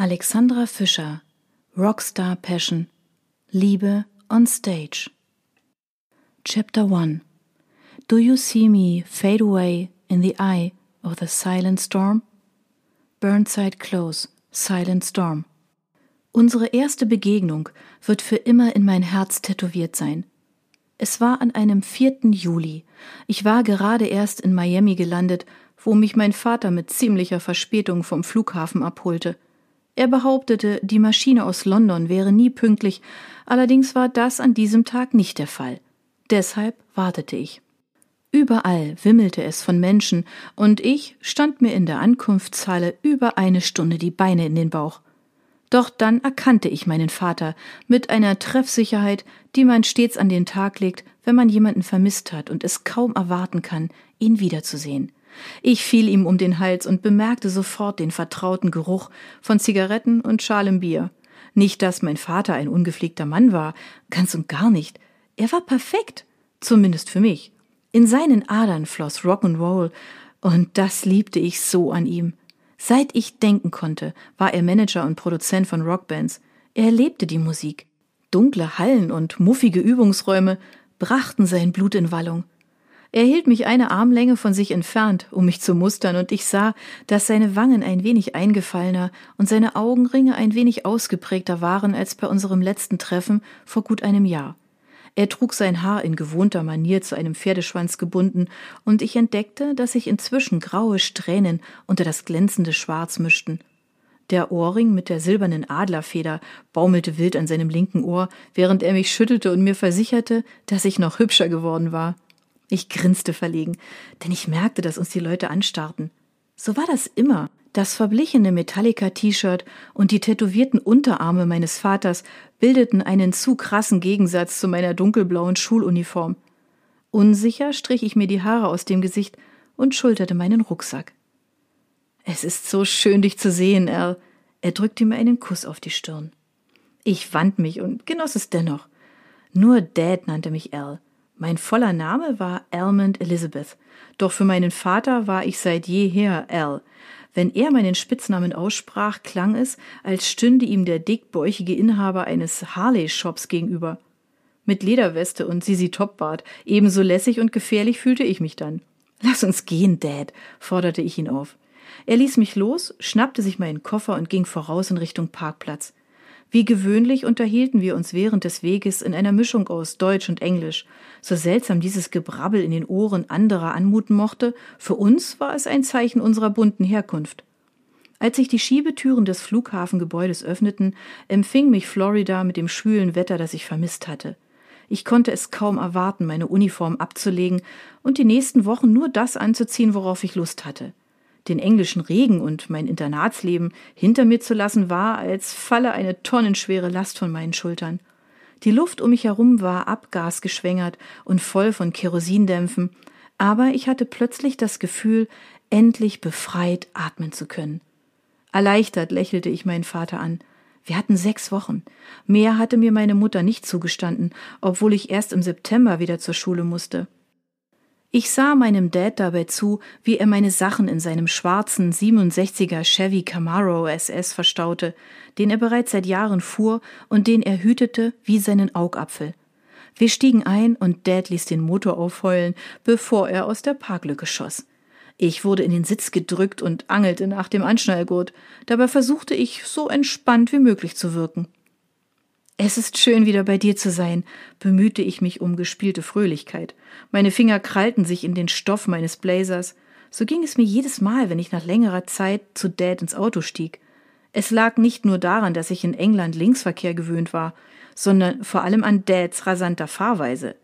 Alexandra Fischer Rockstar Passion Liebe on Stage Chapter 1 Do you see me fade away in the eye of the silent storm? Burnside Close Silent Storm Unsere erste Begegnung wird für immer in mein Herz tätowiert sein. Es war an einem 4. Juli. Ich war gerade erst in Miami gelandet, wo mich mein Vater mit ziemlicher Verspätung vom Flughafen abholte. Er behauptete, die Maschine aus London wäre nie pünktlich, allerdings war das an diesem Tag nicht der Fall. Deshalb wartete ich. Überall wimmelte es von Menschen, und ich stand mir in der Ankunftshalle über eine Stunde die Beine in den Bauch. Doch dann erkannte ich meinen Vater mit einer Treffsicherheit, die man stets an den Tag legt, wenn man jemanden vermisst hat und es kaum erwarten kann, ihn wiederzusehen. Ich fiel ihm um den Hals und bemerkte sofort den vertrauten Geruch von Zigaretten und schalem Bier. Nicht, dass mein Vater ein ungepflegter Mann war, ganz und gar nicht. Er war perfekt, zumindest für mich. In seinen Adern floss Rock'n'Roll, und das liebte ich so an ihm. Seit ich denken konnte, war er Manager und Produzent von Rockbands. Er lebte die Musik. Dunkle Hallen und muffige Übungsräume brachten sein Blut in Wallung. Er hielt mich eine Armlänge von sich entfernt, um mich zu mustern, und ich sah, dass seine Wangen ein wenig eingefallener und seine Augenringe ein wenig ausgeprägter waren als bei unserem letzten Treffen vor gut einem Jahr. Er trug sein Haar in gewohnter Manier zu einem Pferdeschwanz gebunden, und ich entdeckte, dass sich inzwischen graue Strähnen unter das glänzende Schwarz mischten. Der Ohrring mit der silbernen Adlerfeder baumelte wild an seinem linken Ohr, während er mich schüttelte und mir versicherte, dass ich noch hübscher geworden war. Ich grinste verlegen, denn ich merkte, dass uns die Leute anstarrten. So war das immer. Das verblichene Metallica-T-Shirt und die tätowierten Unterarme meines Vaters bildeten einen zu krassen Gegensatz zu meiner dunkelblauen Schuluniform. Unsicher strich ich mir die Haare aus dem Gesicht und schulterte meinen Rucksack. Es ist so schön, dich zu sehen, Al. Er drückte mir einen Kuss auf die Stirn. Ich wand mich und genoss es dennoch. Nur Dad nannte mich Al. Mein voller Name war Almond Elizabeth, doch für meinen Vater war ich seit jeher Al. Wenn er meinen Spitznamen aussprach, klang es, als stünde ihm der dickbäuchige Inhaber eines Harley-Shops gegenüber. Mit Lederweste und Sisi Topbart, ebenso lässig und gefährlich fühlte ich mich dann. Lass uns gehen, Dad, forderte ich ihn auf. Er ließ mich los, schnappte sich meinen Koffer und ging voraus in Richtung Parkplatz. Wie gewöhnlich unterhielten wir uns während des Weges in einer Mischung aus Deutsch und Englisch. So seltsam dieses Gebrabbel in den Ohren anderer anmuten mochte, für uns war es ein Zeichen unserer bunten Herkunft. Als sich die Schiebetüren des Flughafengebäudes öffneten, empfing mich Florida mit dem schwülen Wetter, das ich vermisst hatte. Ich konnte es kaum erwarten, meine Uniform abzulegen und die nächsten Wochen nur das anzuziehen, worauf ich Lust hatte den englischen Regen und mein Internatsleben hinter mir zu lassen, war, als falle eine tonnenschwere Last von meinen Schultern. Die Luft um mich herum war abgasgeschwängert und voll von Kerosindämpfen, aber ich hatte plötzlich das Gefühl, endlich befreit atmen zu können. Erleichtert lächelte ich meinen Vater an. Wir hatten sechs Wochen. Mehr hatte mir meine Mutter nicht zugestanden, obwohl ich erst im September wieder zur Schule musste. Ich sah meinem Dad dabei zu, wie er meine Sachen in seinem schwarzen 67er Chevy Camaro SS verstaute, den er bereits seit Jahren fuhr und den er hütete wie seinen Augapfel. Wir stiegen ein und Dad ließ den Motor aufheulen, bevor er aus der Parklücke schoss. Ich wurde in den Sitz gedrückt und angelte nach dem Anschnallgurt. Dabei versuchte ich, so entspannt wie möglich zu wirken. Es ist schön, wieder bei dir zu sein, bemühte ich mich um gespielte Fröhlichkeit. Meine Finger krallten sich in den Stoff meines Blazers. So ging es mir jedes Mal, wenn ich nach längerer Zeit zu Dad ins Auto stieg. Es lag nicht nur daran, dass ich in England Linksverkehr gewöhnt war, sondern vor allem an Dads rasanter Fahrweise.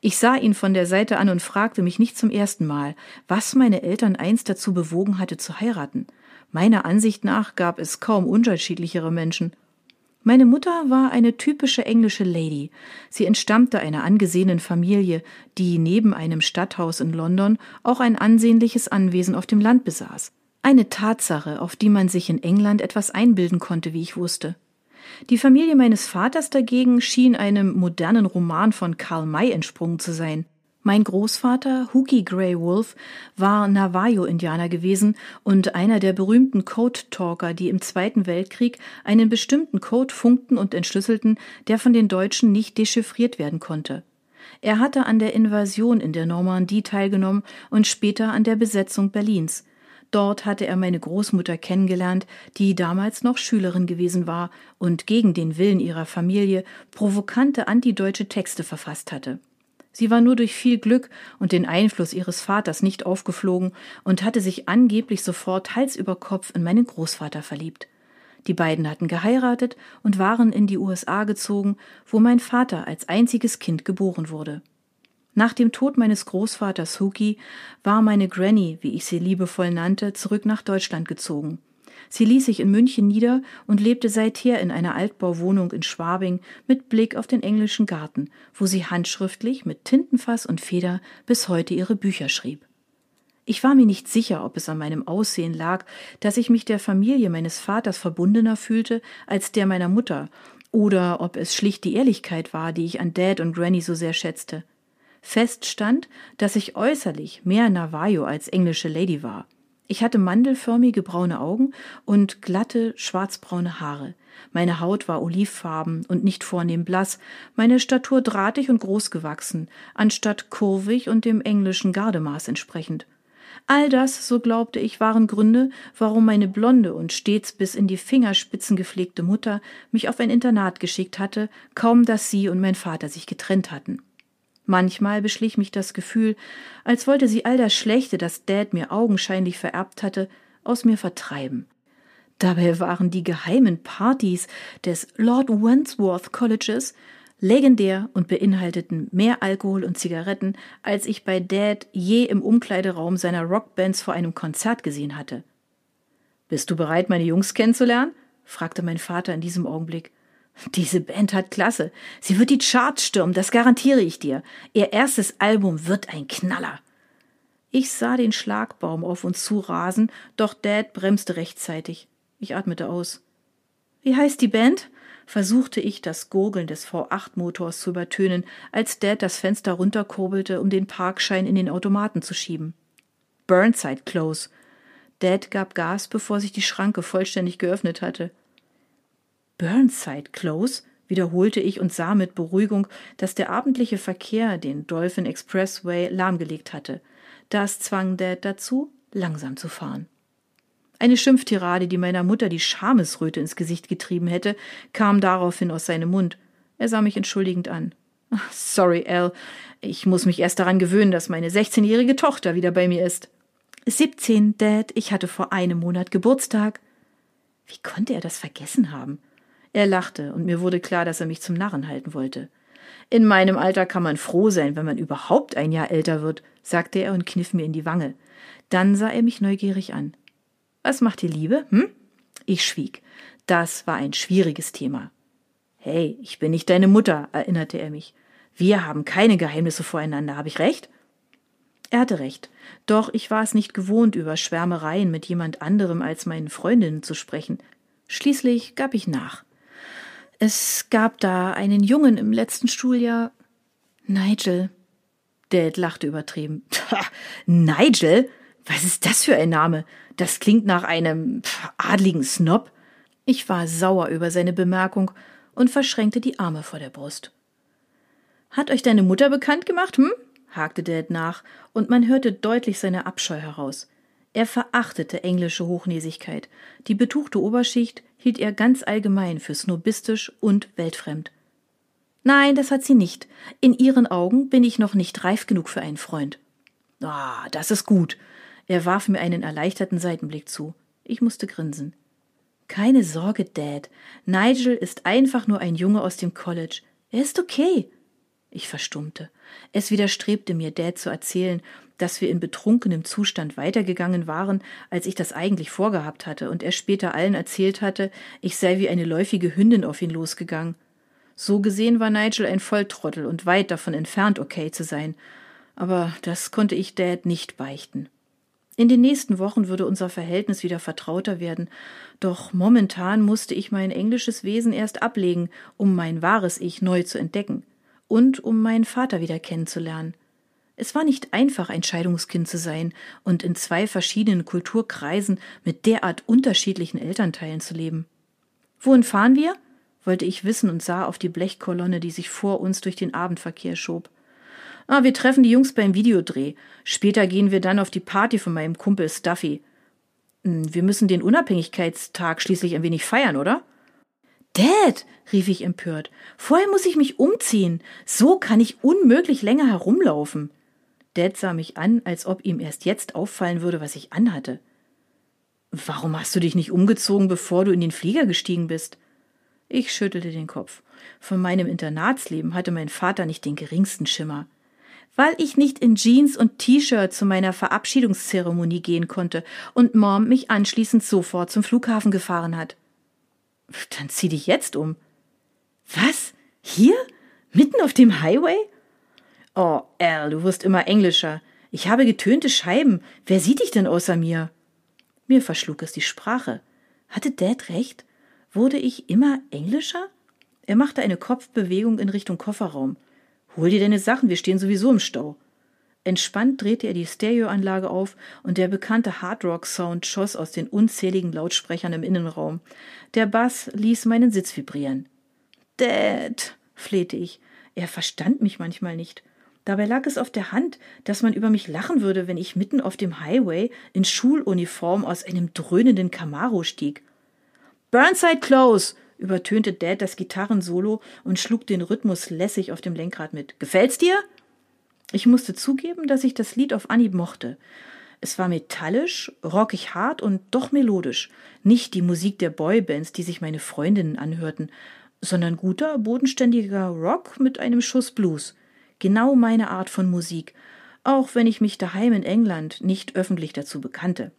Ich sah ihn von der Seite an und fragte mich nicht zum ersten Mal, was meine Eltern einst dazu bewogen hatte zu heiraten. Meiner Ansicht nach gab es kaum unterschiedlichere Menschen. Meine Mutter war eine typische englische Lady. Sie entstammte einer angesehenen Familie, die neben einem Stadthaus in London auch ein ansehnliches Anwesen auf dem Land besaß. Eine Tatsache, auf die man sich in England etwas einbilden konnte, wie ich wusste. Die Familie meines Vaters dagegen schien einem modernen Roman von Karl May entsprungen zu sein. Mein Großvater, Hookie Grey Wolf, war Navajo-Indianer gewesen und einer der berühmten Code-Talker, die im Zweiten Weltkrieg einen bestimmten Code funkten und entschlüsselten, der von den Deutschen nicht dechiffriert werden konnte. Er hatte an der Invasion in der Normandie teilgenommen und später an der Besetzung Berlins. Dort hatte er meine Großmutter kennengelernt, die damals noch Schülerin gewesen war und gegen den Willen ihrer Familie provokante antideutsche Texte verfasst hatte. Sie war nur durch viel Glück und den Einfluss ihres Vaters nicht aufgeflogen und hatte sich angeblich sofort Hals über Kopf in meinen Großvater verliebt. Die beiden hatten geheiratet und waren in die USA gezogen, wo mein Vater als einziges Kind geboren wurde. Nach dem Tod meines Großvaters Huki war meine Granny, wie ich sie liebevoll nannte, zurück nach Deutschland gezogen. Sie ließ sich in München nieder und lebte seither in einer Altbauwohnung in Schwabing mit Blick auf den englischen Garten, wo sie handschriftlich mit Tintenfass und Feder bis heute ihre Bücher schrieb. Ich war mir nicht sicher, ob es an meinem Aussehen lag, dass ich mich der Familie meines Vaters verbundener fühlte als der meiner Mutter, oder ob es schlicht die Ehrlichkeit war, die ich an Dad und Granny so sehr schätzte. Fest stand, dass ich äußerlich mehr Navajo als englische Lady war. Ich hatte mandelförmige braune Augen und glatte schwarzbraune Haare. Meine Haut war olivfarben und nicht vornehm blass, meine Statur drahtig und groß gewachsen, anstatt kurvig und dem englischen Gardemaß entsprechend. All das, so glaubte ich, waren Gründe, warum meine blonde und stets bis in die Fingerspitzen gepflegte Mutter mich auf ein Internat geschickt hatte, kaum dass sie und mein Vater sich getrennt hatten. Manchmal beschlich mich das Gefühl, als wollte sie all das Schlechte, das Dad mir augenscheinlich vererbt hatte, aus mir vertreiben. Dabei waren die geheimen Partys des Lord Wandsworth Colleges legendär und beinhalteten mehr Alkohol und Zigaretten, als ich bei Dad je im Umkleideraum seiner Rockbands vor einem Konzert gesehen hatte. Bist du bereit, meine Jungs kennenzulernen? fragte mein Vater in diesem Augenblick. Diese Band hat Klasse. Sie wird die Charts stürmen, das garantiere ich dir. Ihr erstes Album wird ein Knaller. Ich sah den Schlagbaum auf uns zu rasen, doch Dad bremste rechtzeitig. Ich atmete aus. Wie heißt die Band? versuchte ich, das Gurgeln des V8-Motors zu übertönen, als Dad das Fenster runterkurbelte, um den Parkschein in den Automaten zu schieben. Burnside Close. Dad gab Gas, bevor sich die Schranke vollständig geöffnet hatte. Burnside Close, wiederholte ich und sah mit Beruhigung, dass der abendliche Verkehr den Dolphin Expressway lahmgelegt hatte. Das zwang Dad dazu, langsam zu fahren. Eine Schimpftirade, die meiner Mutter die Schamesröte ins Gesicht getrieben hätte, kam daraufhin aus seinem Mund. Er sah mich entschuldigend an. Sorry, Al. Ich muss mich erst daran gewöhnen, dass meine 16-jährige Tochter wieder bei mir ist. 17, Dad. Ich hatte vor einem Monat Geburtstag. Wie konnte er das vergessen haben? Er lachte, und mir wurde klar, dass er mich zum Narren halten wollte. In meinem Alter kann man froh sein, wenn man überhaupt ein Jahr älter wird, sagte er und kniff mir in die Wange. Dann sah er mich neugierig an. Was macht die Liebe, hm? Ich schwieg. Das war ein schwieriges Thema. Hey, ich bin nicht deine Mutter, erinnerte er mich. Wir haben keine Geheimnisse voreinander, habe ich recht? Er hatte recht. Doch ich war es nicht gewohnt, über Schwärmereien mit jemand anderem als meinen Freundinnen zu sprechen. Schließlich gab ich nach. Es gab da einen Jungen im letzten Schuljahr. Nigel. Dad lachte übertrieben. Nigel? Was ist das für ein Name? Das klingt nach einem adligen Snob. Ich war sauer über seine Bemerkung und verschränkte die Arme vor der Brust. Hat euch deine Mutter bekannt gemacht, hm? hakte Dad nach, und man hörte deutlich seine Abscheu heraus. Er verachtete englische Hochnäsigkeit. Die betuchte Oberschicht hielt er ganz allgemein für snobistisch und weltfremd. Nein, das hat sie nicht. In ihren Augen bin ich noch nicht reif genug für einen Freund. Ah, das ist gut. Er warf mir einen erleichterten Seitenblick zu. Ich musste grinsen. Keine Sorge, Dad. Nigel ist einfach nur ein Junge aus dem College. Er ist okay. Ich verstummte. Es widerstrebte mir, Dad zu erzählen, dass wir in betrunkenem Zustand weitergegangen waren, als ich das eigentlich vorgehabt hatte, und er später allen erzählt hatte, ich sei wie eine läufige Hündin auf ihn losgegangen. So gesehen war Nigel ein Volltrottel und weit davon entfernt, okay zu sein. Aber das konnte ich Dad nicht beichten. In den nächsten Wochen würde unser Verhältnis wieder vertrauter werden, doch momentan musste ich mein englisches Wesen erst ablegen, um mein wahres Ich neu zu entdecken und um meinen Vater wieder kennenzulernen. Es war nicht einfach, ein Scheidungskind zu sein und in zwei verschiedenen Kulturkreisen mit derart unterschiedlichen Elternteilen zu leben. Wohin fahren wir? wollte ich wissen und sah auf die Blechkolonne, die sich vor uns durch den Abendverkehr schob. Ah, wir treffen die Jungs beim Videodreh. Später gehen wir dann auf die Party von meinem Kumpel Stuffy. Hm, wir müssen den Unabhängigkeitstag schließlich ein wenig feiern, oder? Dad, rief ich empört, vorher muss ich mich umziehen. So kann ich unmöglich länger herumlaufen. Dad sah mich an, als ob ihm erst jetzt auffallen würde, was ich anhatte. Warum hast du dich nicht umgezogen, bevor du in den Flieger gestiegen bist? Ich schüttelte den Kopf. Von meinem Internatsleben hatte mein Vater nicht den geringsten Schimmer. Weil ich nicht in Jeans und T-Shirt zu meiner Verabschiedungszeremonie gehen konnte und Mom mich anschließend sofort zum Flughafen gefahren hat. Dann zieh dich jetzt um. Was? Hier? Mitten auf dem Highway? Oh, Al, du wirst immer englischer. Ich habe getönte Scheiben. Wer sieht dich denn außer mir? Mir verschlug es die Sprache. Hatte Dad recht? Wurde ich immer englischer? Er machte eine Kopfbewegung in Richtung Kofferraum. Hol dir deine Sachen, wir stehen sowieso im Stau. Entspannt drehte er die Stereoanlage auf und der bekannte Hardrock-Sound schoss aus den unzähligen Lautsprechern im Innenraum. Der Bass ließ meinen Sitz vibrieren. Dad, flehte ich. Er verstand mich manchmal nicht. Dabei lag es auf der Hand, dass man über mich lachen würde, wenn ich mitten auf dem Highway in Schuluniform aus einem dröhnenden Camaro stieg. Burnside Close! übertönte Dad das Gitarrensolo und schlug den Rhythmus lässig auf dem Lenkrad mit. Gefällt's dir? Ich musste zugeben, dass ich das Lied auf Anhieb mochte. Es war metallisch, rockig hart und doch melodisch. Nicht die Musik der Boybands, die sich meine Freundinnen anhörten, sondern guter, bodenständiger Rock mit einem Schuss Blues. Genau meine Art von Musik, auch wenn ich mich daheim in England nicht öffentlich dazu bekannte.